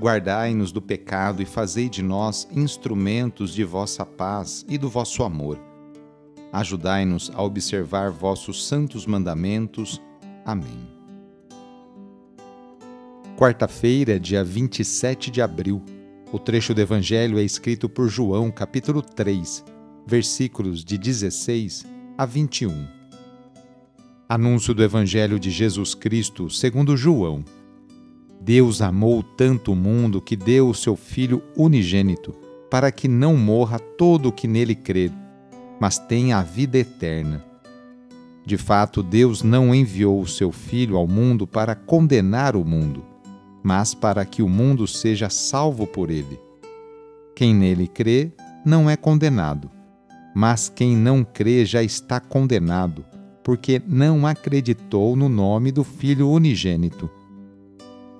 Guardai-nos do pecado e fazei de nós instrumentos de vossa paz e do vosso amor. Ajudai-nos a observar vossos santos mandamentos. Amém. Quarta-feira, dia 27 de abril. O trecho do Evangelho é escrito por João, capítulo 3 versículos de 16 a 21. Anúncio do Evangelho de Jesus Cristo segundo João. Deus amou tanto o mundo que deu o seu Filho unigênito, para que não morra todo o que nele crer, mas tenha a vida eterna. De fato, Deus não enviou o seu Filho ao mundo para condenar o mundo, mas para que o mundo seja salvo por ele. Quem nele crê não é condenado mas quem não crê já está condenado, porque não acreditou no nome do Filho unigênito.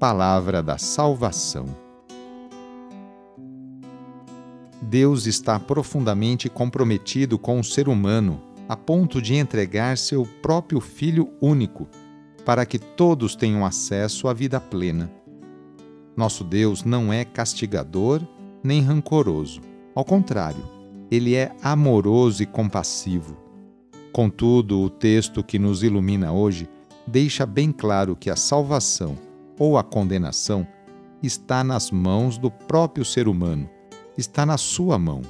Palavra da Salvação. Deus está profundamente comprometido com o ser humano, a ponto de entregar seu próprio Filho único, para que todos tenham acesso à vida plena. Nosso Deus não é castigador nem rancoroso. Ao contrário, ele é amoroso e compassivo. Contudo, o texto que nos ilumina hoje deixa bem claro que a salvação ou a condenação está nas mãos do próprio ser humano, está na sua mão.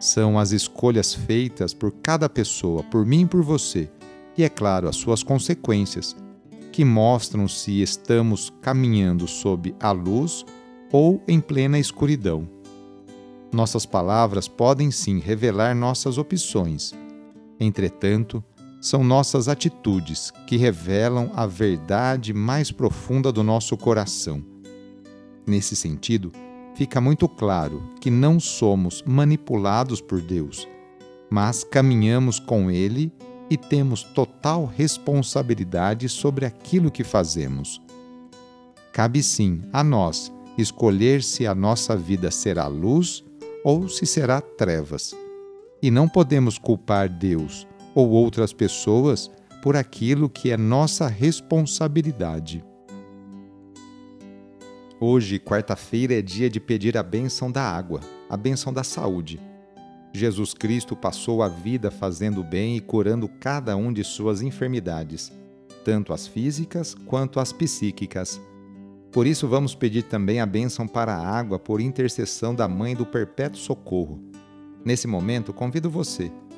São as escolhas feitas por cada pessoa, por mim e por você, e é claro, as suas consequências, que mostram se estamos caminhando sob a luz ou em plena escuridão. Nossas palavras podem sim revelar nossas opções. Entretanto, são nossas atitudes que revelam a verdade mais profunda do nosso coração. Nesse sentido, fica muito claro que não somos manipulados por Deus, mas caminhamos com Ele e temos total responsabilidade sobre aquilo que fazemos. Cabe sim a nós escolher se a nossa vida será luz ou se será trevas. E não podemos culpar Deus ou outras pessoas por aquilo que é nossa responsabilidade. Hoje, quarta-feira, é dia de pedir a bênção da água, a bênção da saúde. Jesus Cristo passou a vida fazendo bem e curando cada um de suas enfermidades, tanto as físicas quanto as psíquicas por isso, vamos pedir também a bênção para a água por intercessão da Mãe do Perpétuo Socorro. Nesse momento, convido você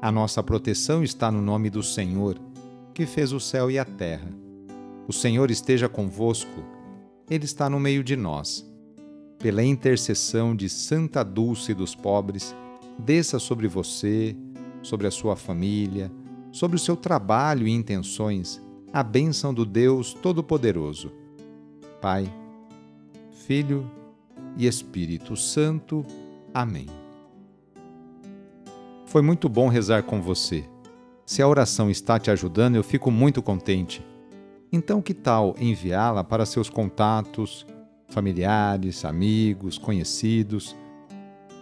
A nossa proteção está no nome do Senhor, que fez o céu e a terra. O Senhor esteja convosco, Ele está no meio de nós pela intercessão de Santa Dulce dos pobres, desça sobre você, sobre a sua família, sobre o seu trabalho e intenções, a bênção do Deus Todo-Poderoso. Pai, Filho e Espírito Santo. Amém. Foi muito bom rezar com você. Se a oração está te ajudando, eu fico muito contente. Então, que tal enviá-la para seus contatos? familiares, amigos, conhecidos.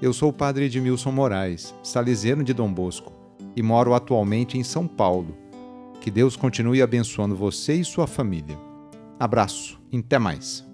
Eu sou o padre Edmilson Moraes, salesiano de Dom Bosco, e moro atualmente em São Paulo. Que Deus continue abençoando você e sua família. Abraço, até mais.